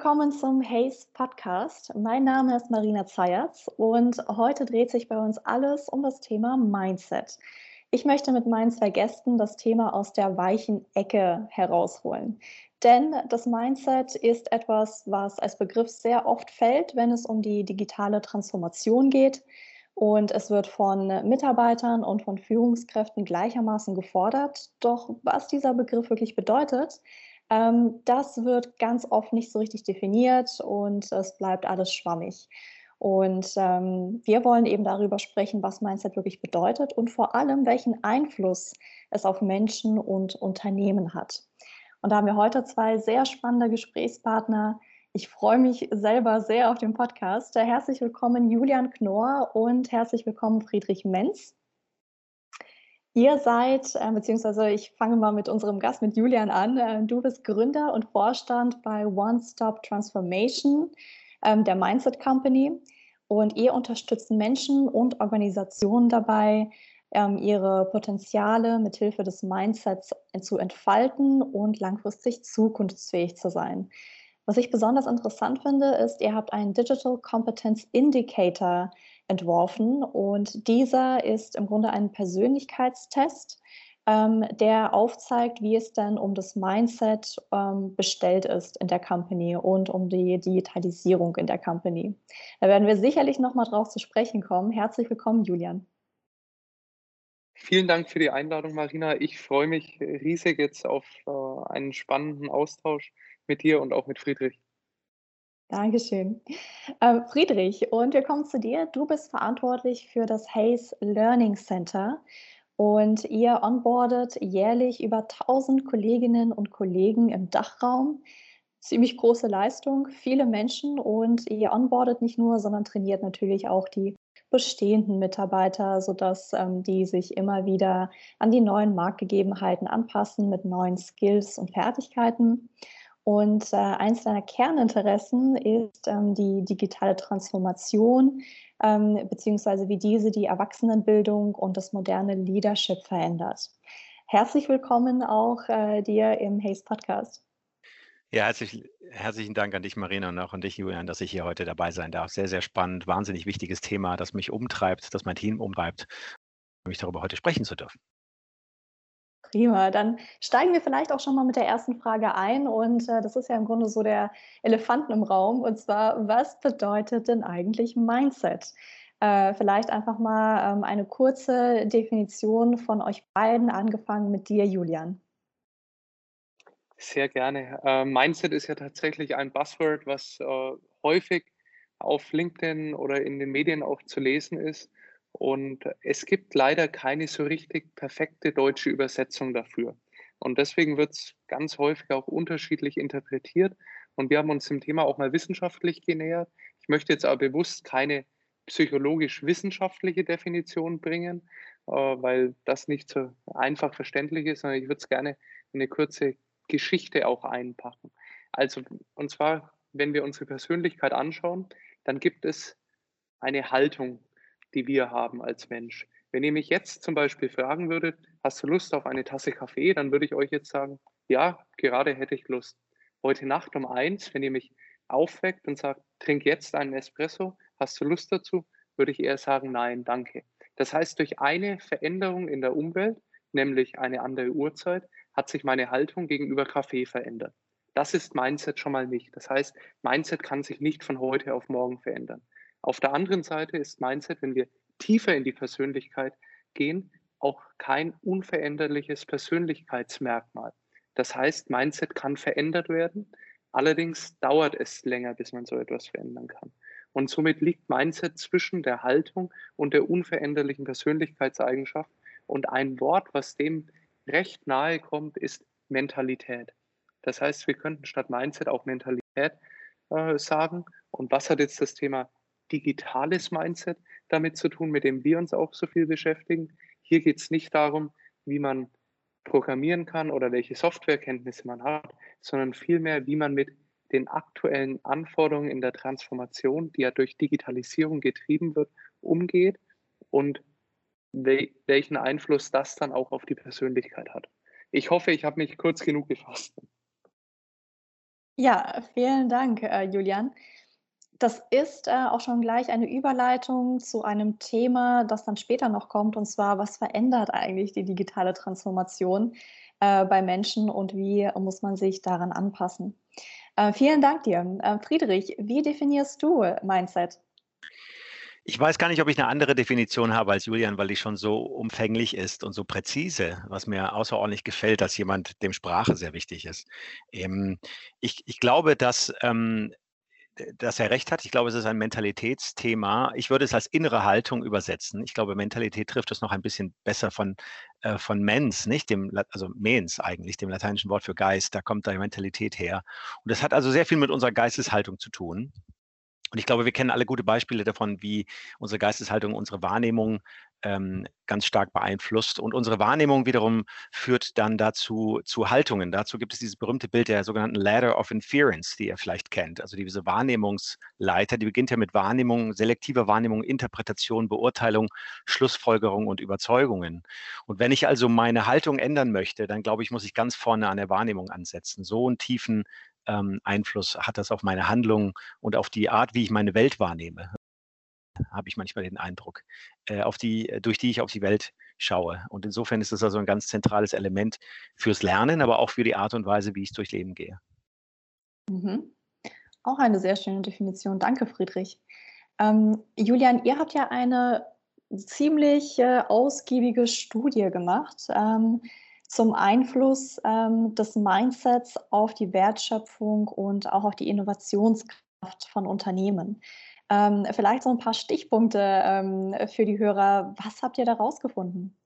willkommen zum Haze Podcast. Mein Name ist Marina Zayatz und heute dreht sich bei uns alles um das Thema Mindset. Ich möchte mit meinen zwei Gästen das Thema aus der weichen Ecke herausholen. Denn das Mindset ist etwas, was als Begriff sehr oft fällt, wenn es um die digitale Transformation geht. Und es wird von Mitarbeitern und von Führungskräften gleichermaßen gefordert. Doch was dieser Begriff wirklich bedeutet, ähm, das wird ganz oft nicht so richtig definiert und es bleibt alles schwammig. Und ähm, wir wollen eben darüber sprechen, was Mindset wirklich bedeutet und vor allem, welchen Einfluss es auf Menschen und Unternehmen hat. Und da haben wir heute zwei sehr spannende Gesprächspartner. Ich freue mich selber sehr auf den Podcast. Herzlich willkommen Julian Knorr und herzlich willkommen Friedrich Menz. Ihr seid, äh, beziehungsweise ich fange mal mit unserem Gast, mit Julian an. Äh, du bist Gründer und Vorstand bei One Stop Transformation, ähm, der Mindset Company. Und ihr unterstützt Menschen und Organisationen dabei, ähm, ihre Potenziale mithilfe des Mindsets zu entfalten und langfristig zukunftsfähig zu sein. Was ich besonders interessant finde, ist, ihr habt einen Digital Competence Indicator entworfen. Und dieser ist im Grunde ein Persönlichkeitstest, ähm, der aufzeigt, wie es dann um das Mindset ähm, bestellt ist in der Company und um die Digitalisierung in der Company. Da werden wir sicherlich nochmal drauf zu sprechen kommen. Herzlich willkommen, Julian. Vielen Dank für die Einladung, Marina. Ich freue mich riesig jetzt auf äh, einen spannenden Austausch mit dir und auch mit Friedrich. Dankeschön. Äh, Friedrich, und wir kommen zu dir. Du bist verantwortlich für das Hayes Learning Center und ihr onboardet jährlich über 1000 Kolleginnen und Kollegen im Dachraum. Ziemlich große Leistung, viele Menschen und ihr onboardet nicht nur, sondern trainiert natürlich auch die bestehenden Mitarbeiter, sodass ähm, die sich immer wieder an die neuen Marktgegebenheiten anpassen mit neuen Skills und Fertigkeiten. Und äh, eins deiner Kerninteressen ist ähm, die digitale Transformation, ähm, beziehungsweise wie diese die Erwachsenenbildung und das moderne Leadership verändert. Herzlich willkommen auch äh, dir im Haze Podcast. Ja, herzlich, herzlichen Dank an dich, Marina, und auch an dich, Julian, dass ich hier heute dabei sein darf. Sehr, sehr spannend, wahnsinnig wichtiges Thema, das mich umtreibt, das mein Team umtreibt, mich darüber heute sprechen zu dürfen. Prima, dann steigen wir vielleicht auch schon mal mit der ersten Frage ein und äh, das ist ja im Grunde so der Elefanten im Raum und zwar, was bedeutet denn eigentlich Mindset? Äh, vielleicht einfach mal ähm, eine kurze Definition von euch beiden, angefangen mit dir, Julian. Sehr gerne. Äh, Mindset ist ja tatsächlich ein Buzzword, was äh, häufig auf LinkedIn oder in den Medien auch zu lesen ist. Und es gibt leider keine so richtig perfekte deutsche Übersetzung dafür. Und deswegen wird es ganz häufig auch unterschiedlich interpretiert. Und wir haben uns dem Thema auch mal wissenschaftlich genähert. Ich möchte jetzt aber bewusst keine psychologisch-wissenschaftliche Definition bringen, äh, weil das nicht so einfach verständlich ist, sondern ich würde es gerne in eine kurze Geschichte auch einpacken. Also, und zwar, wenn wir unsere Persönlichkeit anschauen, dann gibt es eine Haltung, die wir haben als Mensch. Wenn ihr mich jetzt zum Beispiel fragen würdet, hast du Lust auf eine Tasse Kaffee, dann würde ich euch jetzt sagen, ja, gerade hätte ich Lust. Heute Nacht um eins, wenn ihr mich aufweckt und sagt, trink jetzt einen Espresso, hast du Lust dazu, würde ich eher sagen, nein, danke. Das heißt, durch eine Veränderung in der Umwelt, nämlich eine andere Uhrzeit, hat sich meine Haltung gegenüber Kaffee verändert. Das ist Mindset schon mal nicht. Das heißt, Mindset kann sich nicht von heute auf morgen verändern. Auf der anderen Seite ist Mindset, wenn wir tiefer in die Persönlichkeit gehen, auch kein unveränderliches Persönlichkeitsmerkmal. Das heißt, Mindset kann verändert werden, allerdings dauert es länger, bis man so etwas verändern kann. Und somit liegt Mindset zwischen der Haltung und der unveränderlichen Persönlichkeitseigenschaft. Und ein Wort, was dem recht nahe kommt, ist Mentalität. Das heißt, wir könnten statt Mindset auch Mentalität äh, sagen. Und was hat jetzt das Thema digitales Mindset damit zu tun, mit dem wir uns auch so viel beschäftigen. Hier geht es nicht darum, wie man programmieren kann oder welche Softwarekenntnisse man hat, sondern vielmehr, wie man mit den aktuellen Anforderungen in der Transformation, die ja durch Digitalisierung getrieben wird, umgeht und welchen Einfluss das dann auch auf die Persönlichkeit hat. Ich hoffe, ich habe mich kurz genug gefasst. Ja, vielen Dank, äh, Julian. Das ist äh, auch schon gleich eine Überleitung zu einem Thema, das dann später noch kommt, und zwar, was verändert eigentlich die digitale Transformation äh, bei Menschen und wie muss man sich daran anpassen? Äh, vielen Dank dir. Äh, Friedrich, wie definierst du Mindset? Ich weiß gar nicht, ob ich eine andere Definition habe als Julian, weil die schon so umfänglich ist und so präzise, was mir außerordentlich gefällt, dass jemand, dem Sprache sehr wichtig ist. Ähm, ich, ich glaube, dass ähm, dass er recht hat. Ich glaube, es ist ein Mentalitätsthema. Ich würde es als innere Haltung übersetzen. Ich glaube, Mentalität trifft es noch ein bisschen besser von, äh, von mens, nicht dem, also mens eigentlich, dem lateinischen Wort für Geist. Da kommt da Mentalität her. Und das hat also sehr viel mit unserer Geisteshaltung zu tun. Und ich glaube, wir kennen alle gute Beispiele davon, wie unsere Geisteshaltung, unsere Wahrnehmung ähm, ganz stark beeinflusst. Und unsere Wahrnehmung wiederum führt dann dazu zu Haltungen. Dazu gibt es dieses berühmte Bild der sogenannten Ladder of Inference, die ihr vielleicht kennt. Also diese Wahrnehmungsleiter, die beginnt ja mit Wahrnehmung, selektiver Wahrnehmung, Interpretation, Beurteilung, Schlussfolgerung und Überzeugungen. Und wenn ich also meine Haltung ändern möchte, dann glaube ich, muss ich ganz vorne an der Wahrnehmung ansetzen. So einen tiefen ähm, Einfluss hat das auf meine Handlung und auf die Art, wie ich meine Welt wahrnehme habe ich manchmal den Eindruck, äh, auf die, äh, durch die ich auf die Welt schaue. Und insofern ist es also ein ganz zentrales Element fürs Lernen, aber auch für die Art und Weise, wie ich durchs Leben gehe. Mhm. Auch eine sehr schöne Definition. Danke, Friedrich. Ähm, Julian, ihr habt ja eine ziemlich äh, ausgiebige Studie gemacht ähm, zum Einfluss ähm, des Mindsets auf die Wertschöpfung und auch auf die Innovationskraft von Unternehmen. Ähm, vielleicht so ein paar Stichpunkte ähm, für die Hörer. Was habt ihr da rausgefunden?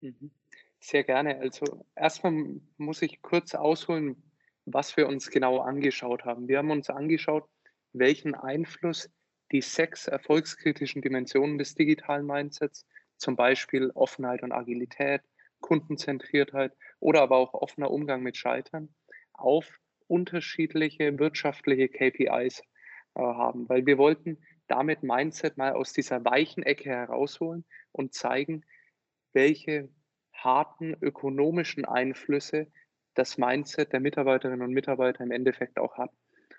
Mhm. Sehr gerne. Also erstmal muss ich kurz ausholen, was wir uns genau angeschaut haben. Wir haben uns angeschaut, welchen Einfluss die sechs erfolgskritischen Dimensionen des digitalen Mindsets, zum Beispiel Offenheit und Agilität, Kundenzentriertheit oder aber auch offener Umgang mit Scheitern, auf unterschiedliche wirtschaftliche KPIs äh, haben, weil wir wollten damit Mindset mal aus dieser weichen Ecke herausholen und zeigen, welche harten ökonomischen Einflüsse das Mindset der Mitarbeiterinnen und Mitarbeiter im Endeffekt auch hat.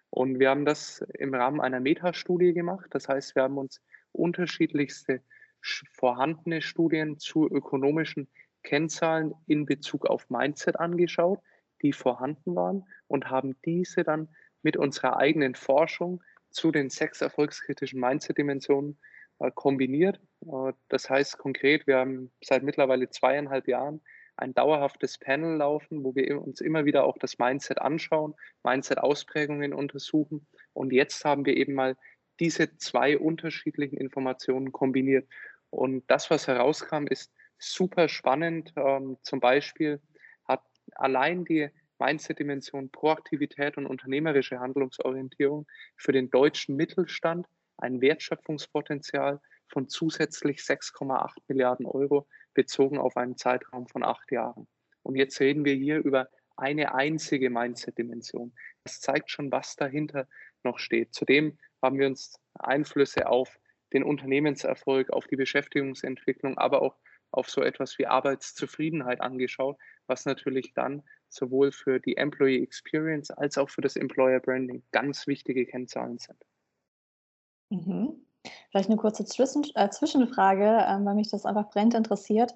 Und wir haben das im Rahmen einer Metastudie gemacht. Das heißt, wir haben uns unterschiedlichste vorhandene Studien zu ökonomischen Kennzahlen in Bezug auf Mindset angeschaut, die vorhanden waren und haben diese dann mit unserer eigenen Forschung zu den sechs erfolgskritischen Mindset-Dimensionen äh, kombiniert. Äh, das heißt konkret, wir haben seit mittlerweile zweieinhalb Jahren ein dauerhaftes Panel laufen, wo wir uns immer wieder auch das Mindset anschauen, Mindset-Ausprägungen untersuchen. Und jetzt haben wir eben mal diese zwei unterschiedlichen Informationen kombiniert. Und das, was herauskam, ist super spannend. Ähm, zum Beispiel hat allein die Mindset-Dimension, Proaktivität und unternehmerische Handlungsorientierung für den deutschen Mittelstand ein Wertschöpfungspotenzial von zusätzlich 6,8 Milliarden Euro bezogen auf einen Zeitraum von acht Jahren. Und jetzt reden wir hier über eine einzige Mindset-Dimension. Das zeigt schon, was dahinter noch steht. Zudem haben wir uns Einflüsse auf den Unternehmenserfolg, auf die Beschäftigungsentwicklung, aber auch auf so etwas wie Arbeitszufriedenheit angeschaut, was natürlich dann sowohl für die Employee Experience als auch für das Employer Branding ganz wichtige Kennzahlen sind. Mhm. Vielleicht eine kurze Zwischen äh, Zwischenfrage, ähm, weil mich das einfach brennend interessiert.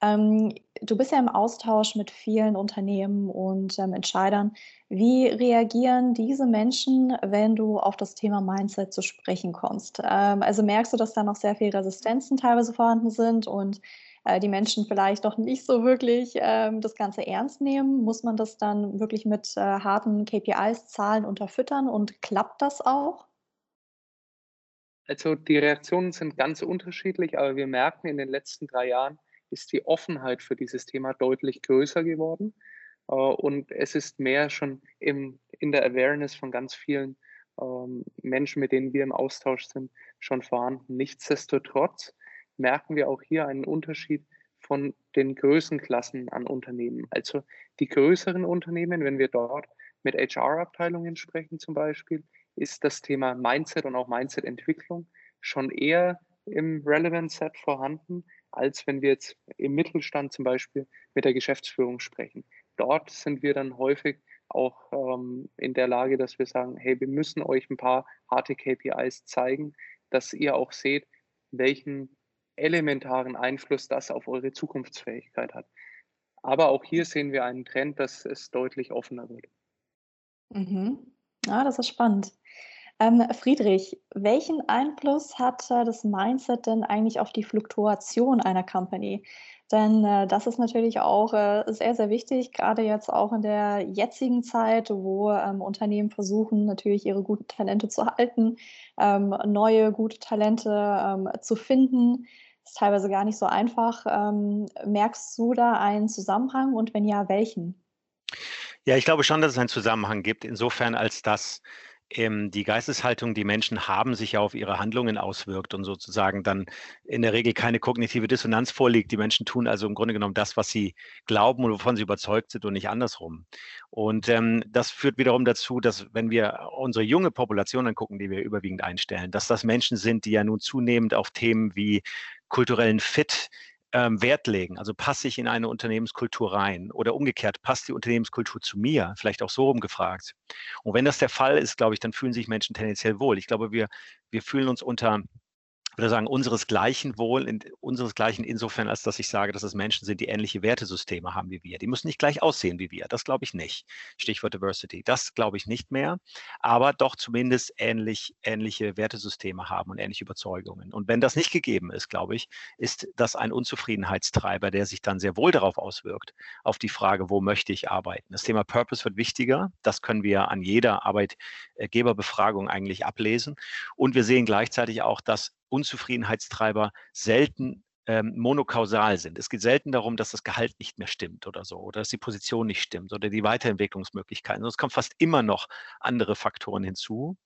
Ähm, du bist ja im Austausch mit vielen Unternehmen und ähm, Entscheidern. Wie reagieren diese Menschen, wenn du auf das Thema Mindset zu sprechen kommst? Ähm, also merkst du, dass da noch sehr viele Resistenzen teilweise vorhanden sind und äh, die Menschen vielleicht doch nicht so wirklich ähm, das Ganze ernst nehmen? Muss man das dann wirklich mit äh, harten KPIs, Zahlen unterfüttern und klappt das auch? Also die Reaktionen sind ganz unterschiedlich, aber wir merken, in den letzten drei Jahren ist die Offenheit für dieses Thema deutlich größer geworden. Äh, und es ist mehr schon im, in der Awareness von ganz vielen ähm, Menschen, mit denen wir im Austausch sind, schon vorhanden. Nichtsdestotrotz merken wir auch hier einen Unterschied von den Größenklassen an Unternehmen. Also die größeren Unternehmen, wenn wir dort mit HR-Abteilungen sprechen zum Beispiel, ist das Thema Mindset und auch Mindset-Entwicklung schon eher im Relevant Set vorhanden, als wenn wir jetzt im Mittelstand zum Beispiel mit der Geschäftsführung sprechen. Dort sind wir dann häufig auch ähm, in der Lage, dass wir sagen, hey, wir müssen euch ein paar harte KPIs zeigen, dass ihr auch seht, welchen elementaren Einfluss das auf eure Zukunftsfähigkeit hat. Aber auch hier sehen wir einen Trend, dass es deutlich offener wird. Mhm. Ah, das ist spannend. Ähm, Friedrich, welchen Einfluss hat äh, das Mindset denn eigentlich auf die Fluktuation einer Company? Denn äh, das ist natürlich auch äh, sehr, sehr wichtig, gerade jetzt auch in der jetzigen Zeit, wo ähm, Unternehmen versuchen, natürlich ihre guten Talente zu halten, ähm, neue gute Talente ähm, zu finden. Ist teilweise gar nicht so einfach. Ähm, merkst du da einen Zusammenhang und wenn ja, welchen? Ja, ich glaube schon, dass es einen Zusammenhang gibt, insofern als dass ähm, die Geisteshaltung, die Menschen haben, sich ja auf ihre Handlungen auswirkt und sozusagen dann in der Regel keine kognitive Dissonanz vorliegt. Die Menschen tun also im Grunde genommen das, was sie glauben und wovon sie überzeugt sind und nicht andersrum. Und ähm, das führt wiederum dazu, dass wenn wir unsere junge Population angucken, die wir überwiegend einstellen, dass das Menschen sind, die ja nun zunehmend auf Themen wie kulturellen Fit, ähm, Wert legen? Also passe ich in eine Unternehmenskultur rein? Oder umgekehrt, passt die Unternehmenskultur zu mir? Vielleicht auch so rumgefragt. Und wenn das der Fall ist, glaube ich, dann fühlen sich Menschen tendenziell wohl. Ich glaube, wir, wir fühlen uns unter würde sagen, unseresgleichen wohl, in, unseresgleichen insofern, als dass ich sage, dass es Menschen sind, die ähnliche Wertesysteme haben wie wir. Die müssen nicht gleich aussehen wie wir. Das glaube ich nicht. Stichwort Diversity. Das glaube ich nicht mehr, aber doch zumindest ähnlich, ähnliche Wertesysteme haben und ähnliche Überzeugungen. Und wenn das nicht gegeben ist, glaube ich, ist das ein Unzufriedenheitstreiber, der sich dann sehr wohl darauf auswirkt, auf die Frage, wo möchte ich arbeiten. Das Thema Purpose wird wichtiger. Das können wir an jeder Arbeitgeberbefragung eigentlich ablesen. Und wir sehen gleichzeitig auch, dass Unzufriedenheitstreiber selten ähm, monokausal sind. Es geht selten darum, dass das Gehalt nicht mehr stimmt oder so, oder dass die Position nicht stimmt oder die Weiterentwicklungsmöglichkeiten. Es kommen fast immer noch andere Faktoren hinzu.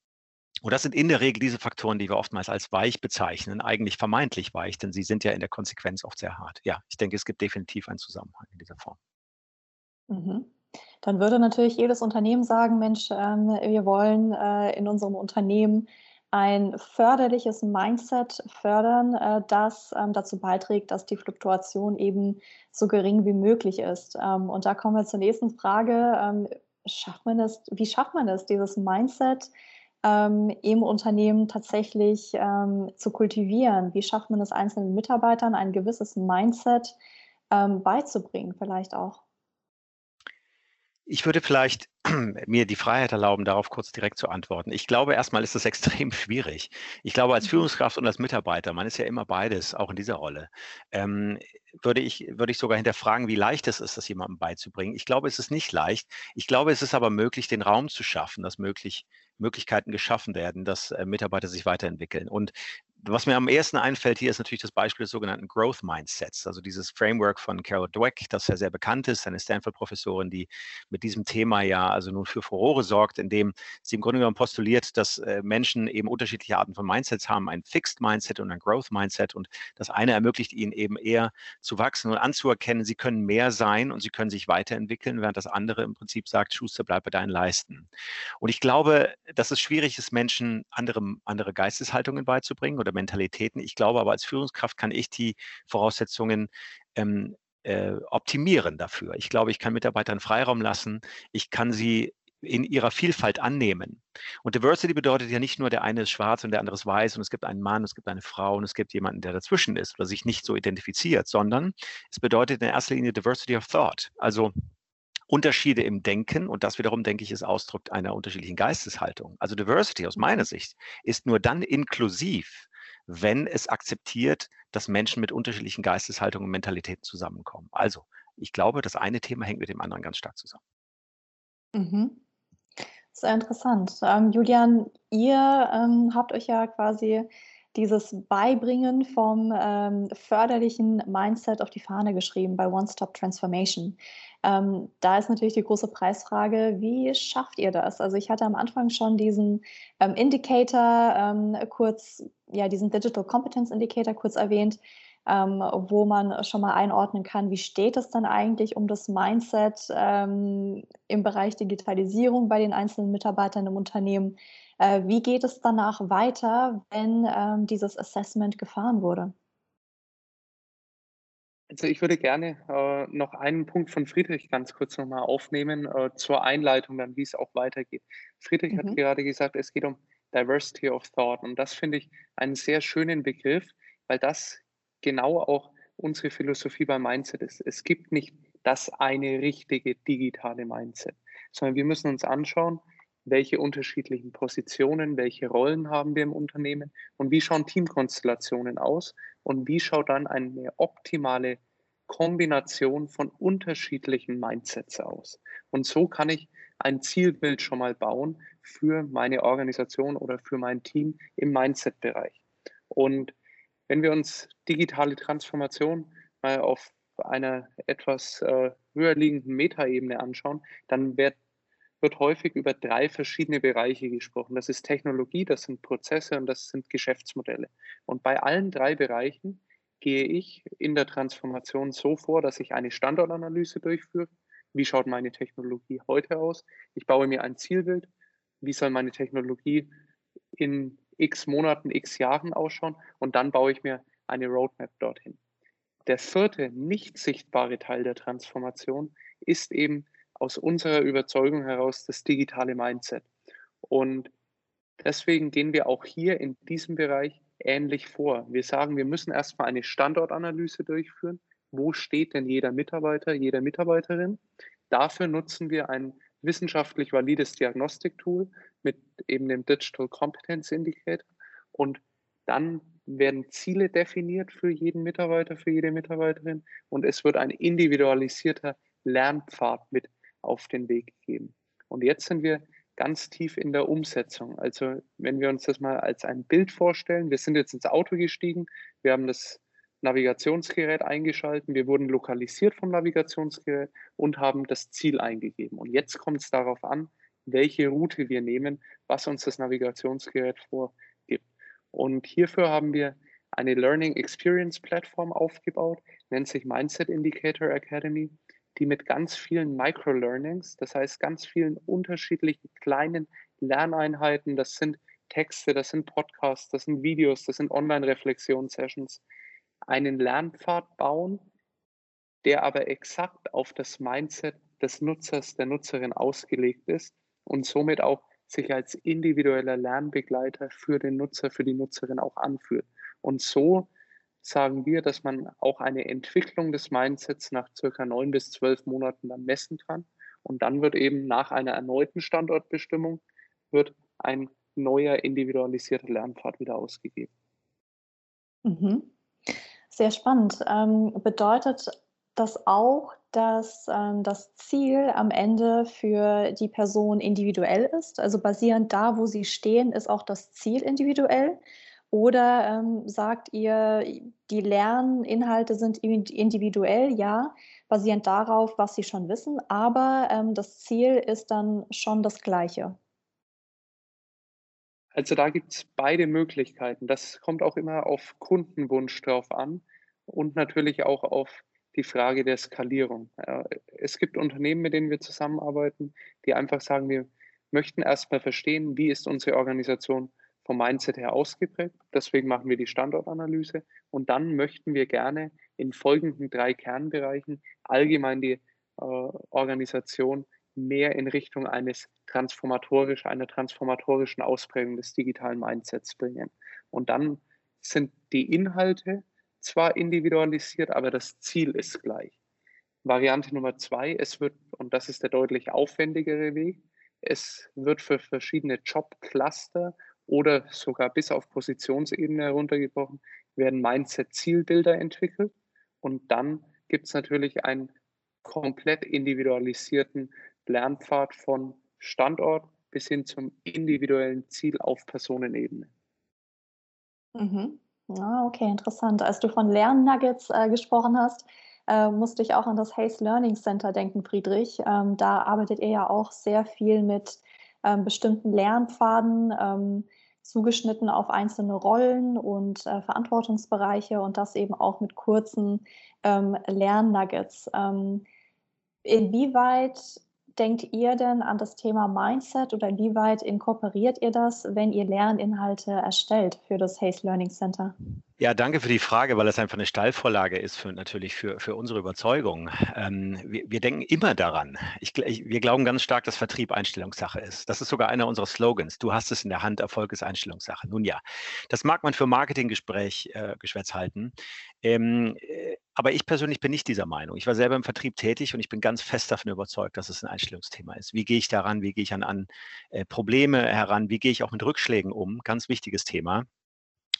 Und das sind in der Regel diese Faktoren, die wir oftmals als weich bezeichnen, eigentlich vermeintlich weich, denn sie sind ja in der Konsequenz oft sehr hart. Ja, ich denke, es gibt definitiv einen Zusammenhang in dieser Form. Mhm. Dann würde natürlich jedes Unternehmen sagen, Mensch, ähm, wir wollen äh, in unserem Unternehmen ein förderliches Mindset fördern, äh, das ähm, dazu beiträgt, dass die Fluktuation eben so gering wie möglich ist. Ähm, und da kommen wir zur nächsten Frage. Ähm, schafft man das, wie schafft man das, dieses Mindset im Unternehmen tatsächlich zu kultivieren? Wie schafft man es einzelnen Mitarbeitern, ein gewisses Mindset beizubringen, vielleicht auch? Ich würde vielleicht mir die Freiheit erlauben, darauf kurz direkt zu antworten. Ich glaube, erstmal ist das extrem schwierig. Ich glaube, als mhm. Führungskraft und als Mitarbeiter, man ist ja immer beides, auch in dieser Rolle, ähm, würde, ich, würde ich sogar hinterfragen, wie leicht es ist, das jemandem beizubringen. Ich glaube, es ist nicht leicht. Ich glaube, es ist aber möglich, den Raum zu schaffen, dass möglich, Möglichkeiten geschaffen werden, dass äh, Mitarbeiter sich weiterentwickeln. Und was mir am ersten einfällt hier ist natürlich das Beispiel des sogenannten Growth Mindsets, also dieses Framework von Carol Dweck, das ja sehr bekannt ist, eine Stanford-Professorin, die mit diesem Thema ja also nun für Furore sorgt, indem sie im Grunde genommen postuliert, dass äh, Menschen eben unterschiedliche Arten von Mindsets haben, ein Fixed Mindset und ein Growth Mindset und das eine ermöglicht ihnen eben eher zu wachsen und anzuerkennen, sie können mehr sein und sie können sich weiterentwickeln, während das andere im Prinzip sagt, Schuster, bleib bei deinen Leisten. Und ich glaube, dass es schwierig ist, Menschen andere, andere Geisteshaltungen beizubringen oder Mentalitäten. Ich glaube aber, als Führungskraft kann ich die Voraussetzungen ähm, äh, optimieren dafür. Ich glaube, ich kann Mitarbeitern Freiraum lassen. Ich kann sie in ihrer Vielfalt annehmen. Und Diversity bedeutet ja nicht nur, der eine ist schwarz und der andere ist weiß und es gibt einen Mann, es gibt eine Frau und es gibt jemanden, der dazwischen ist oder sich nicht so identifiziert, sondern es bedeutet in erster Linie Diversity of Thought. Also Unterschiede im Denken und das wiederum, denke ich, ist Ausdruck einer unterschiedlichen Geisteshaltung. Also Diversity aus meiner Sicht ist nur dann inklusiv, wenn es akzeptiert, dass Menschen mit unterschiedlichen Geisteshaltungen und Mentalitäten zusammenkommen. Also, ich glaube, das eine Thema hängt mit dem anderen ganz stark zusammen. Mhm. Sehr interessant. Ähm, Julian, ihr ähm, habt euch ja quasi dieses Beibringen vom ähm, förderlichen Mindset auf die Fahne geschrieben bei One Stop Transformation. Ähm, da ist natürlich die große Preisfrage, wie schafft ihr das? Also ich hatte am Anfang schon diesen ähm, Indicator ähm, kurz, ja, diesen Digital Competence Indicator kurz erwähnt, ähm, wo man schon mal einordnen kann, wie steht es dann eigentlich um das Mindset ähm, im Bereich Digitalisierung bei den einzelnen Mitarbeitern im Unternehmen. Äh, wie geht es danach weiter, wenn ähm, dieses Assessment gefahren wurde? Also ich würde gerne äh, noch einen Punkt von Friedrich ganz kurz nochmal aufnehmen äh, zur Einleitung, dann wie es auch weitergeht. Friedrich mhm. hat gerade gesagt, es geht um Diversity of Thought und das finde ich einen sehr schönen Begriff, weil das genau auch unsere Philosophie beim Mindset ist. Es gibt nicht das eine richtige digitale Mindset, sondern wir müssen uns anschauen, welche unterschiedlichen Positionen, welche Rollen haben wir im Unternehmen und wie schauen Teamkonstellationen aus und wie schaut dann eine optimale Kombination von unterschiedlichen Mindsets aus. Und so kann ich ein Zielbild schon mal bauen für meine Organisation oder für mein Team im Mindset-Bereich. Und wenn wir uns digitale Transformation mal auf einer etwas äh, höher liegenden Metaebene anschauen, dann wird wird häufig über drei verschiedene Bereiche gesprochen. Das ist Technologie, das sind Prozesse und das sind Geschäftsmodelle. Und bei allen drei Bereichen gehe ich in der Transformation so vor, dass ich eine Standortanalyse durchführe. Wie schaut meine Technologie heute aus? Ich baue mir ein Zielbild. Wie soll meine Technologie in x Monaten, x Jahren ausschauen? Und dann baue ich mir eine Roadmap dorthin. Der vierte, nicht sichtbare Teil der Transformation ist eben aus unserer Überzeugung heraus das digitale Mindset. Und deswegen gehen wir auch hier in diesem Bereich ähnlich vor. Wir sagen, wir müssen erstmal eine Standortanalyse durchführen. Wo steht denn jeder Mitarbeiter, jede Mitarbeiterin? Dafür nutzen wir ein wissenschaftlich valides Diagnostiktool mit eben dem Digital Competence Indicator. Und dann werden Ziele definiert für jeden Mitarbeiter, für jede Mitarbeiterin. Und es wird ein individualisierter Lernpfad mit auf den Weg gegeben. Und jetzt sind wir ganz tief in der Umsetzung. Also wenn wir uns das mal als ein Bild vorstellen, wir sind jetzt ins Auto gestiegen, wir haben das Navigationsgerät eingeschalten, wir wurden lokalisiert vom Navigationsgerät und haben das Ziel eingegeben. Und jetzt kommt es darauf an, welche Route wir nehmen, was uns das Navigationsgerät vorgibt. Und hierfür haben wir eine Learning Experience Plattform aufgebaut, nennt sich Mindset Indicator Academy die mit ganz vielen Micro-Learnings, das heißt ganz vielen unterschiedlichen kleinen Lerneinheiten, das sind Texte, das sind Podcasts, das sind Videos, das sind Online-Reflexionssessions, einen Lernpfad bauen, der aber exakt auf das Mindset des Nutzers, der Nutzerin ausgelegt ist und somit auch sich als individueller Lernbegleiter für den Nutzer, für die Nutzerin auch anfühlt. Und so sagen wir, dass man auch eine Entwicklung des Mindsets nach circa neun bis zwölf Monaten dann messen kann. Und dann wird eben nach einer erneuten Standortbestimmung wird ein neuer individualisierter Lernpfad wieder ausgegeben. Mhm. Sehr spannend. Ähm, bedeutet das auch, dass ähm, das Ziel am Ende für die Person individuell ist? Also basierend da, wo sie stehen, ist auch das Ziel individuell? Oder ähm, sagt ihr, die Lerninhalte sind individuell, ja, basierend darauf, was sie schon wissen, aber ähm, das Ziel ist dann schon das gleiche? Also da gibt es beide Möglichkeiten. Das kommt auch immer auf Kundenwunsch drauf an und natürlich auch auf die Frage der Skalierung. Es gibt Unternehmen, mit denen wir zusammenarbeiten, die einfach sagen, wir möchten erstmal verstehen, wie ist unsere Organisation vom Mindset her ausgeprägt. Deswegen machen wir die Standortanalyse und dann möchten wir gerne in folgenden drei Kernbereichen allgemein die äh, Organisation mehr in Richtung eines transformatorisch, einer transformatorischen Ausprägung des digitalen Mindsets bringen. Und dann sind die Inhalte zwar individualisiert, aber das Ziel ist gleich. Variante Nummer zwei, es wird, und das ist der deutlich aufwendigere Weg, es wird für verschiedene Jobcluster oder sogar bis auf Positionsebene heruntergebrochen, werden Mindset-Zielbilder entwickelt und dann gibt es natürlich einen komplett individualisierten Lernpfad von Standort bis hin zum individuellen Ziel auf Personenebene. Mhm. Ah, okay, interessant. Als du von Lernnuggets äh, gesprochen hast, äh, musste ich auch an das Haze Learning Center denken, Friedrich. Ähm, da arbeitet ihr ja auch sehr viel mit ähm, bestimmten Lernpfaden. Ähm, zugeschnitten auf einzelne Rollen und äh, Verantwortungsbereiche und das eben auch mit kurzen ähm, Lernnuggets. Ähm, inwieweit denkt ihr denn an das Thema Mindset oder inwieweit inkorporiert ihr das, wenn ihr Lerninhalte erstellt für das Haze Learning Center? Ja, danke für die Frage, weil es einfach eine Steilvorlage ist für natürlich für, für unsere Überzeugung. Ähm, wir, wir, denken immer daran. Ich, ich, wir glauben ganz stark, dass Vertrieb Einstellungssache ist. Das ist sogar einer unserer Slogans. Du hast es in der Hand, Erfolg ist Einstellungssache. Nun ja, das mag man für Marketinggespräch äh, Geschwätz halten. Ähm, äh, aber ich persönlich bin nicht dieser Meinung. Ich war selber im Vertrieb tätig und ich bin ganz fest davon überzeugt, dass es ein Einstellungsthema ist. Wie gehe ich daran? Wie gehe ich an, an äh, Probleme heran? Wie gehe ich auch mit Rückschlägen um? Ganz wichtiges Thema.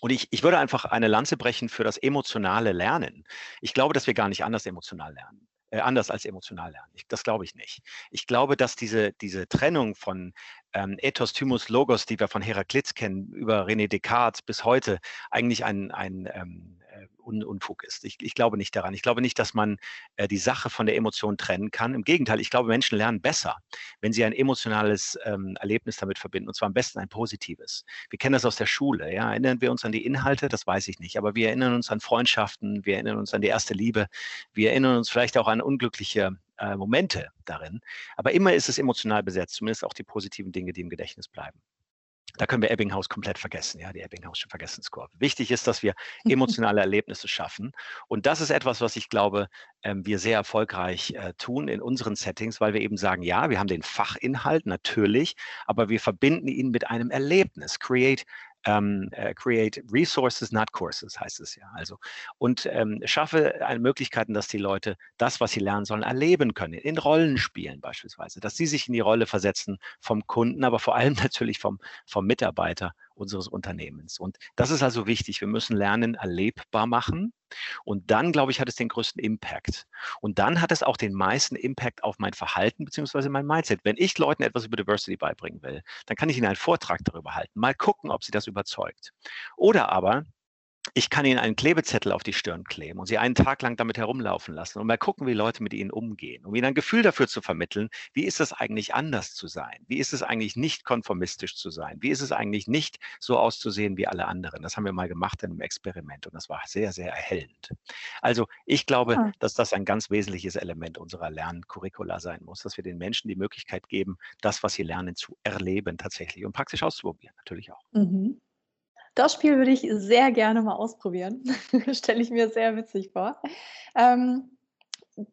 Und ich, ich würde einfach eine Lanze brechen für das emotionale Lernen. Ich glaube, dass wir gar nicht anders emotional lernen. Äh, anders als emotional lernen. Ich, das glaube ich nicht. Ich glaube, dass diese, diese Trennung von ähm, Ethos, Thymus, Logos, die wir von Heraklits kennen, über René Descartes bis heute, eigentlich ein, ein ähm, äh, Un Unfug ist. Ich, ich, glaube nicht daran. Ich glaube nicht, dass man äh, die Sache von der Emotion trennen kann. Im Gegenteil, ich glaube, Menschen lernen besser, wenn sie ein emotionales ähm, Erlebnis damit verbinden, und zwar am besten ein positives. Wir kennen das aus der Schule. Ja? Erinnern wir uns an die Inhalte? Das weiß ich nicht. Aber wir erinnern uns an Freundschaften, wir erinnern uns an die erste Liebe, wir erinnern uns vielleicht auch an unglückliche äh, Momente darin. Aber immer ist es emotional besetzt, zumindest auch die positiven Dinge, die im Gedächtnis bleiben. Da können wir Ebbinghaus komplett vergessen, ja, die Ebbinghausche Vergessenskurve. Wichtig ist, dass wir emotionale Erlebnisse schaffen. Und das ist etwas, was ich glaube, ähm, wir sehr erfolgreich äh, tun in unseren Settings, weil wir eben sagen, ja, wir haben den Fachinhalt natürlich, aber wir verbinden ihn mit einem Erlebnis. Create ähm, äh, create resources, not courses, heißt es ja. Also und ähm, schaffe Möglichkeiten, dass die Leute das, was sie lernen sollen, erleben können. In Rollenspielen beispielsweise, dass sie sich in die Rolle versetzen vom Kunden, aber vor allem natürlich vom, vom Mitarbeiter unseres Unternehmens. Und das ist also wichtig. Wir müssen lernen, erlebbar machen. Und dann, glaube ich, hat es den größten Impact. Und dann hat es auch den meisten Impact auf mein Verhalten bzw. mein Mindset. Wenn ich Leuten etwas über Diversity beibringen will, dann kann ich ihnen einen Vortrag darüber halten. Mal gucken, ob sie das überzeugt. Oder aber ich kann ihnen einen Klebezettel auf die Stirn kleben und sie einen Tag lang damit herumlaufen lassen und mal gucken, wie Leute mit ihnen umgehen, um ihnen ein Gefühl dafür zu vermitteln, wie ist es eigentlich anders zu sein? Wie ist es eigentlich nicht konformistisch zu sein? Wie ist es eigentlich nicht so auszusehen wie alle anderen? Das haben wir mal gemacht in einem Experiment und das war sehr, sehr erhellend. Also ich glaube, ja. Ah. dass das ein ganz wesentliches Element unserer Lerncurricula sein muss, dass wir den Menschen die Möglichkeit geben, das, was sie lernen, zu erleben tatsächlich und praktisch auszuprobieren, natürlich auch. Mhm. Das Spiel würde ich sehr gerne mal ausprobieren. Stelle ich mir sehr witzig vor. Ähm,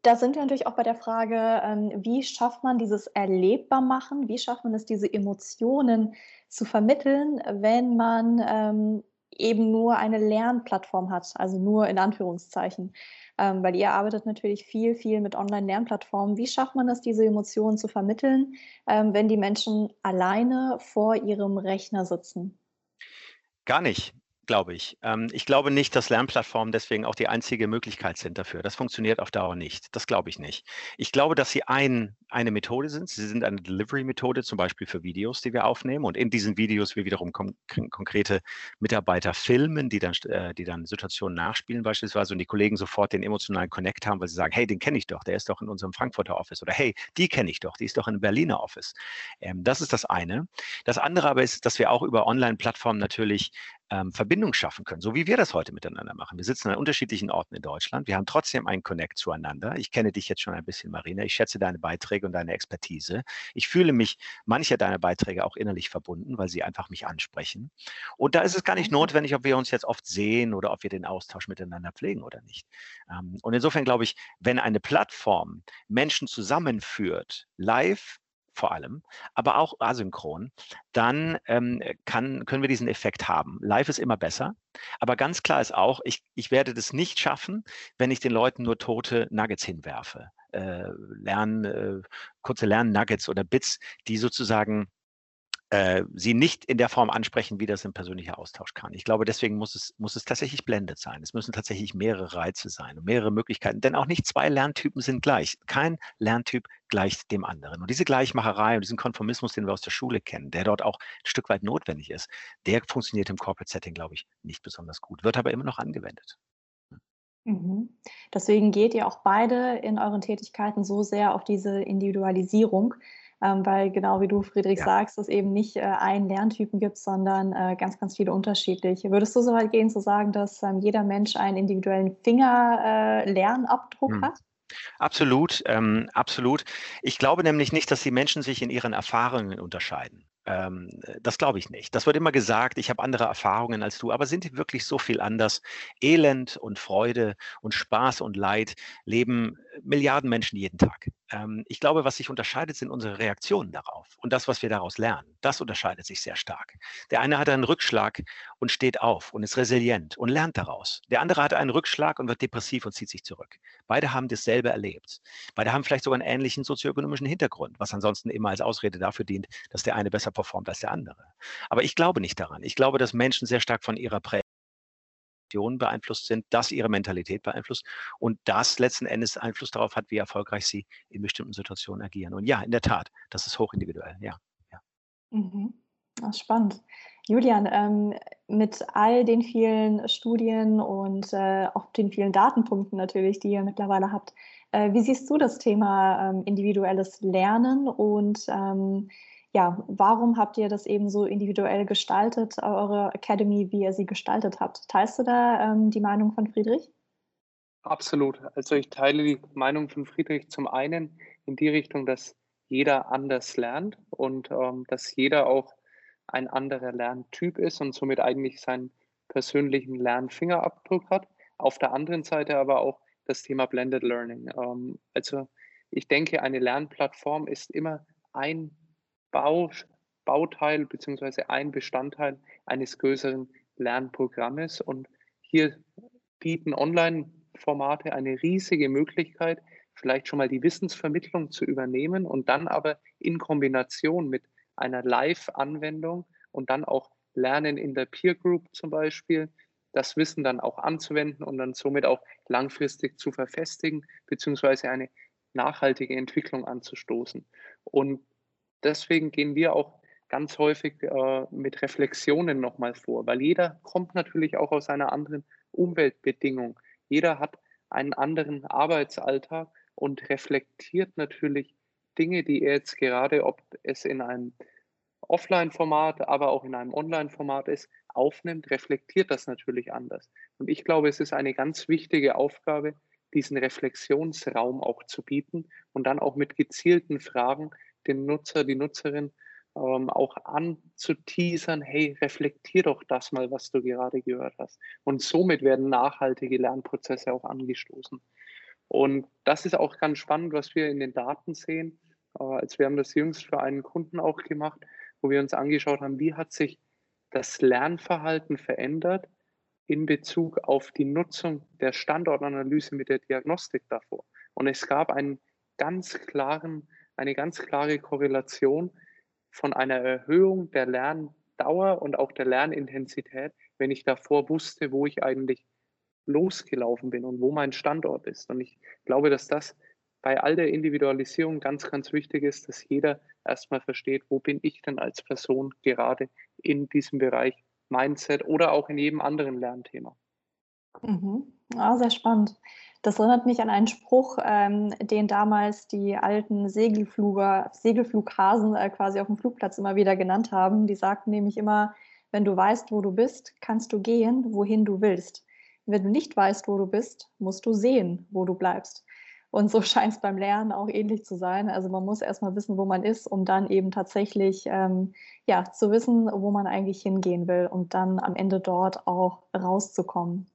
da sind wir natürlich auch bei der Frage, ähm, wie schafft man dieses erlebbar machen? Wie schafft man es, diese Emotionen zu vermitteln, wenn man ähm, eben nur eine Lernplattform hat, also nur in Anführungszeichen? Ähm, weil ihr arbeitet natürlich viel, viel mit Online-Lernplattformen. Wie schafft man es, diese Emotionen zu vermitteln, ähm, wenn die Menschen alleine vor ihrem Rechner sitzen? Gar nicht glaube ich. Ähm, ich glaube nicht, dass Lernplattformen deswegen auch die einzige Möglichkeit sind dafür. Das funktioniert auf Dauer nicht. Das glaube ich nicht. Ich glaube, dass sie ein, eine Methode sind. Sie sind eine Delivery-Methode, zum Beispiel für Videos, die wir aufnehmen. Und in diesen Videos wir wiederum kon konkrete Mitarbeiter filmen, die dann, äh, die dann Situationen nachspielen beispielsweise und die Kollegen sofort den emotionalen Connect haben, weil sie sagen, hey, den kenne ich doch, der ist doch in unserem Frankfurter Office. Oder hey, die kenne ich doch, die ist doch im Berliner Office. Ähm, das ist das eine. Das andere aber ist, dass wir auch über Online-Plattformen natürlich ähm, Verbindung schaffen können, so wie wir das heute miteinander machen. Wir sitzen an unterschiedlichen Orten in Deutschland. Wir haben trotzdem einen Connect zueinander. Ich kenne dich jetzt schon ein bisschen, Marina. Ich schätze deine Beiträge und deine Expertise. Ich fühle mich mancher deiner Beiträge auch innerlich verbunden, weil sie einfach mich ansprechen. Und da ist es gar nicht notwendig, ob wir uns jetzt oft sehen oder ob wir den Austausch miteinander pflegen oder nicht. Ähm, und insofern glaube ich, wenn eine Plattform Menschen zusammenführt, live vor allem, aber auch asynchron, dann ähm, kann, können wir diesen Effekt haben. Live ist immer besser, aber ganz klar ist auch, ich, ich werde das nicht schaffen, wenn ich den Leuten nur tote Nuggets hinwerfe. Äh, Lernen, äh, kurze Lern-Nuggets oder Bits, die sozusagen äh, sie nicht in der Form ansprechen, wie das ein persönlicher Austausch kann. Ich glaube, deswegen muss es, muss es tatsächlich blendet sein. Es müssen tatsächlich mehrere Reize sein und mehrere Möglichkeiten, denn auch nicht zwei Lerntypen sind gleich. Kein Lerntyp gleicht dem anderen. Und diese Gleichmacherei und diesen Konformismus, den wir aus der Schule kennen, der dort auch ein Stück weit notwendig ist, der funktioniert im Corporate Setting, glaube ich, nicht besonders gut, wird aber immer noch angewendet. Mhm. Deswegen geht ihr auch beide in euren Tätigkeiten so sehr auf diese Individualisierung, ähm, weil genau wie du, Friedrich, ja. sagst, es eben nicht äh, einen Lerntypen gibt, sondern äh, ganz, ganz viele unterschiedliche. Würdest du so weit gehen zu sagen, dass ähm, jeder Mensch einen individuellen Fingerlernabdruck äh, hm. hat? Absolut, ähm, absolut. Ich glaube nämlich nicht, dass die Menschen sich in ihren Erfahrungen unterscheiden. Ähm, das glaube ich nicht. Das wird immer gesagt, ich habe andere Erfahrungen als du, aber sind die wirklich so viel anders? Elend und Freude und Spaß und Leid leben Milliarden Menschen jeden Tag. Ähm, ich glaube, was sich unterscheidet, sind unsere Reaktionen darauf und das, was wir daraus lernen. Das unterscheidet sich sehr stark. Der eine hat einen Rückschlag und steht auf und ist resilient und lernt daraus. Der andere hat einen Rückschlag und wird depressiv und zieht sich zurück. Beide haben dasselbe erlebt. Beide haben vielleicht sogar einen ähnlichen sozioökonomischen Hintergrund, was ansonsten immer als Ausrede dafür dient, dass der eine besser performt als der andere. Aber ich glaube nicht daran. Ich glaube, dass Menschen sehr stark von ihrer Prägung beeinflusst sind, das ihre Mentalität beeinflusst und das letzten Endes Einfluss darauf hat, wie erfolgreich sie in bestimmten Situationen agieren. Und ja, in der Tat, das ist hochindividuell, ja. ja. Mhm. Das spannend. Julian, ähm, mit all den vielen Studien und äh, auch den vielen Datenpunkten natürlich, die ihr mittlerweile habt, äh, wie siehst du das Thema ähm, individuelles Lernen und ähm, ja, warum habt ihr das eben so individuell gestaltet, eure Academy, wie ihr sie gestaltet habt? Teilst du da ähm, die Meinung von Friedrich? Absolut. Also ich teile die Meinung von Friedrich zum einen in die Richtung, dass jeder anders lernt und ähm, dass jeder auch ein anderer Lerntyp ist und somit eigentlich seinen persönlichen Lernfingerabdruck hat. Auf der anderen Seite aber auch das Thema Blended Learning. Ähm, also ich denke, eine Lernplattform ist immer ein Bau, Bauteil bzw. ein Bestandteil eines größeren Lernprogrammes. Und hier bieten Online-Formate eine riesige Möglichkeit, vielleicht schon mal die Wissensvermittlung zu übernehmen und dann aber in Kombination mit einer Live-Anwendung und dann auch Lernen in der Peer Group zum Beispiel, das Wissen dann auch anzuwenden und dann somit auch langfristig zu verfestigen, beziehungsweise eine nachhaltige Entwicklung anzustoßen. Und deswegen gehen wir auch ganz häufig äh, mit Reflexionen nochmal vor, weil jeder kommt natürlich auch aus einer anderen Umweltbedingung. Jeder hat einen anderen Arbeitsalltag und reflektiert natürlich Dinge, die er jetzt gerade, ob es in einem Offline-Format, aber auch in einem Online-Format ist, aufnimmt, reflektiert das natürlich anders. Und ich glaube, es ist eine ganz wichtige Aufgabe, diesen Reflexionsraum auch zu bieten und dann auch mit gezielten Fragen den Nutzer, die Nutzerin ähm, auch anzuteasern, hey, reflektier doch das mal, was du gerade gehört hast. Und somit werden nachhaltige Lernprozesse auch angestoßen. Und das ist auch ganz spannend, was wir in den Daten sehen. Äh, als wir haben das jüngst für einen Kunden auch gemacht, wo wir uns angeschaut haben, wie hat sich das Lernverhalten verändert in Bezug auf die Nutzung der Standortanalyse mit der Diagnostik davor. Und es gab einen ganz klaren eine ganz klare Korrelation von einer Erhöhung der Lerndauer und auch der Lernintensität, wenn ich davor wusste, wo ich eigentlich losgelaufen bin und wo mein Standort ist. Und ich glaube, dass das bei all der Individualisierung ganz, ganz wichtig ist, dass jeder erstmal versteht, wo bin ich denn als Person gerade in diesem Bereich Mindset oder auch in jedem anderen Lernthema. Mhm. Ja, sehr spannend. Das erinnert mich an einen Spruch, ähm, den damals die alten Segelfluger, Segelflughasen äh, quasi auf dem Flugplatz immer wieder genannt haben. Die sagten nämlich immer, wenn du weißt, wo du bist, kannst du gehen, wohin du willst. Wenn du nicht weißt, wo du bist, musst du sehen, wo du bleibst. Und so scheint es beim Lernen auch ähnlich zu sein. Also man muss erstmal wissen, wo man ist, um dann eben tatsächlich ähm, ja, zu wissen, wo man eigentlich hingehen will und dann am Ende dort auch rauszukommen.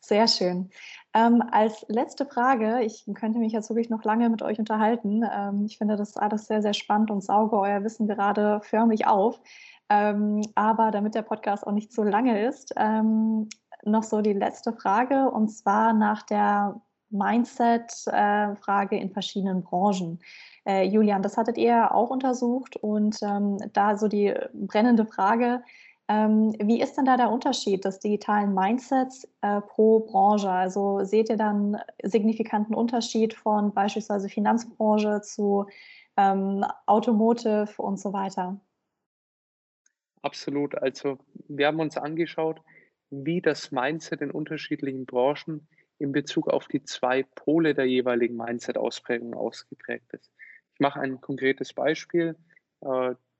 Sehr schön. Ähm, als letzte Frage, ich könnte mich jetzt wirklich noch lange mit euch unterhalten. Ähm, ich finde das alles sehr, sehr spannend und sauge euer Wissen gerade förmlich auf. Ähm, aber damit der Podcast auch nicht so lange ist, ähm, noch so die letzte Frage und zwar nach der Mindset-Frage äh, in verschiedenen Branchen. Äh, Julian, das hattet ihr auch untersucht und ähm, da so die brennende Frage, ähm, wie ist denn da der Unterschied des digitalen Mindsets äh, pro Branche? Also seht ihr dann signifikanten Unterschied von beispielsweise Finanzbranche zu ähm, Automotive und so weiter? Absolut. Also wir haben uns angeschaut, wie das Mindset in unterschiedlichen Branchen in Bezug auf die zwei Pole der jeweiligen Mindset-Ausprägung ausgeprägt ist. Ich mache ein konkretes Beispiel.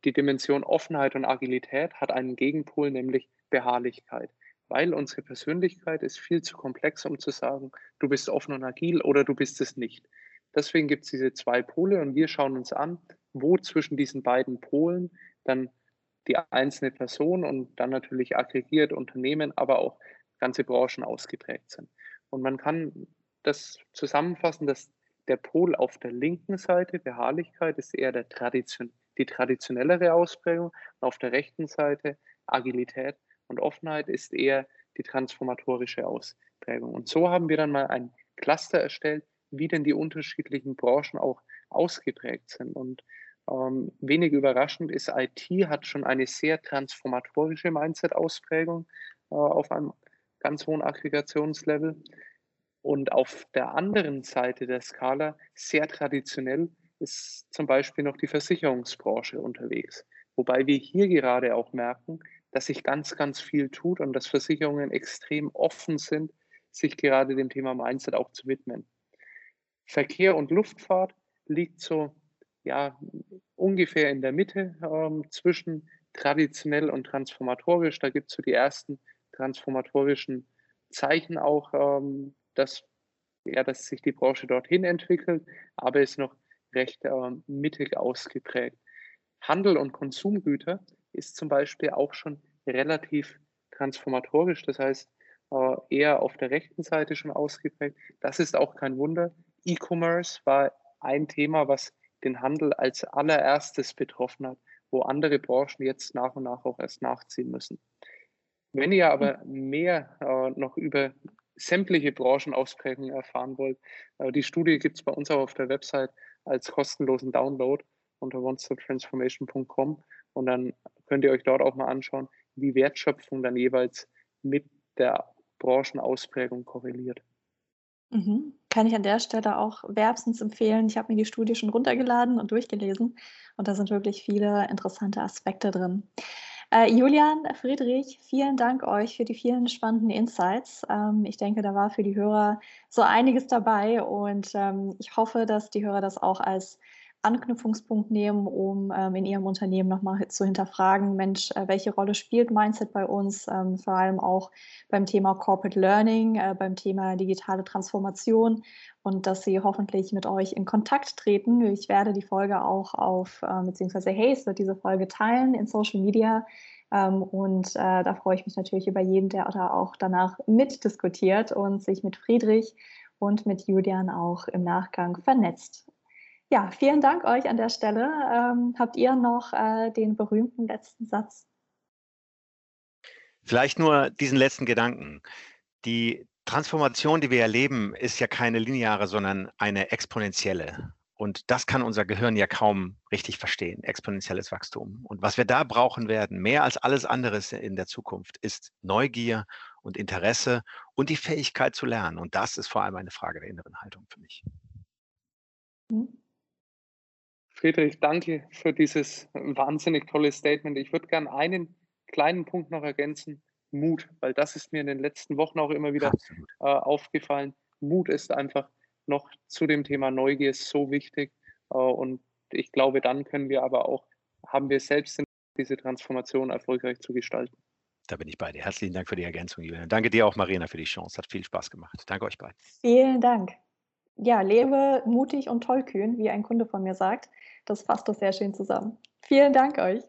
Die Dimension Offenheit und Agilität hat einen Gegenpol, nämlich Beharrlichkeit. Weil unsere Persönlichkeit ist viel zu komplex, um zu sagen, du bist offen und agil oder du bist es nicht. Deswegen gibt es diese zwei Pole und wir schauen uns an, wo zwischen diesen beiden Polen dann die einzelne Person und dann natürlich aggregiert Unternehmen, aber auch ganze Branchen ausgeprägt sind. Und man kann das zusammenfassen, dass der Pol auf der linken Seite, Beharrlichkeit, ist eher der Tradition, die traditionellere Ausprägung. Und auf der rechten Seite Agilität und Offenheit ist eher die transformatorische Ausprägung. Und so haben wir dann mal ein Cluster erstellt, wie denn die unterschiedlichen Branchen auch ausgeprägt sind. Und ähm, wenig überraschend ist, IT hat schon eine sehr transformatorische Mindset-Ausprägung äh, auf einem ganz hohen Aggregationslevel. Und auf der anderen Seite der Skala, sehr traditionell, ist zum Beispiel noch die Versicherungsbranche unterwegs. Wobei wir hier gerade auch merken, dass sich ganz, ganz viel tut und dass Versicherungen extrem offen sind, sich gerade dem Thema Mindset auch zu widmen. Verkehr und Luftfahrt liegt so ja, ungefähr in der Mitte ähm, zwischen traditionell und transformatorisch. Da gibt es so die ersten transformatorischen Zeichen auch, ähm, dass, ja, dass sich die Branche dorthin entwickelt, aber ist noch recht ähm, mittig ausgeprägt. Handel und Konsumgüter ist zum Beispiel auch schon relativ transformatorisch, das heißt äh, eher auf der rechten Seite schon ausgeprägt. Das ist auch kein Wunder. E-Commerce war ein Thema, was den Handel als allererstes betroffen hat, wo andere Branchen jetzt nach und nach auch erst nachziehen müssen. Wenn ihr aber mehr äh, noch über sämtliche Branchenausprägungen erfahren wollt, die Studie gibt es bei uns auch auf der Website als kostenlosen Download unter onestoptransformation.com und dann könnt ihr euch dort auch mal anschauen, wie Wertschöpfung dann jeweils mit der Branchenausprägung korreliert. Mhm. Kann ich an der Stelle auch wärmstens empfehlen. Ich habe mir die Studie schon runtergeladen und durchgelesen und da sind wirklich viele interessante Aspekte drin. Äh, Julian, Friedrich, vielen Dank euch für die vielen spannenden Insights. Ähm, ich denke, da war für die Hörer so einiges dabei und ähm, ich hoffe, dass die Hörer das auch als Anknüpfungspunkt nehmen, um ähm, in Ihrem Unternehmen nochmal zu hinterfragen, Mensch, äh, welche Rolle spielt Mindset bei uns, ähm, vor allem auch beim Thema Corporate Learning, äh, beim Thema digitale Transformation und dass Sie hoffentlich mit euch in Kontakt treten. Ich werde die Folge auch auf, äh, beziehungsweise Hayes wird diese Folge teilen in Social Media. Ähm, und äh, da freue ich mich natürlich über jeden, der da auch danach mitdiskutiert und sich mit Friedrich und mit Julian auch im Nachgang vernetzt. Ja, vielen Dank euch an der Stelle. Ähm, habt ihr noch äh, den berühmten letzten Satz? Vielleicht nur diesen letzten Gedanken. Die Transformation, die wir erleben, ist ja keine lineare, sondern eine exponentielle. Und das kann unser Gehirn ja kaum richtig verstehen, exponentielles Wachstum. Und was wir da brauchen werden, mehr als alles andere in der Zukunft, ist Neugier und Interesse und die Fähigkeit zu lernen. Und das ist vor allem eine Frage der inneren Haltung für mich. Mhm. Friedrich, danke für dieses wahnsinnig tolle Statement. Ich würde gerne einen kleinen Punkt noch ergänzen. Mut, weil das ist mir in den letzten Wochen auch immer wieder äh, aufgefallen. Mut ist einfach noch zu dem Thema Neugier so wichtig. Äh, und ich glaube, dann können wir aber auch, haben wir selbst diese Transformation erfolgreich zu gestalten. Da bin ich bei dir. Herzlichen Dank für die Ergänzung, Julian. Danke dir auch, Marina, für die Chance. Hat viel Spaß gemacht. Danke euch beiden. Vielen Dank. Ja, lebe mutig und tollkühn, wie ein Kunde von mir sagt. Das fasst doch sehr schön zusammen. Vielen Dank euch.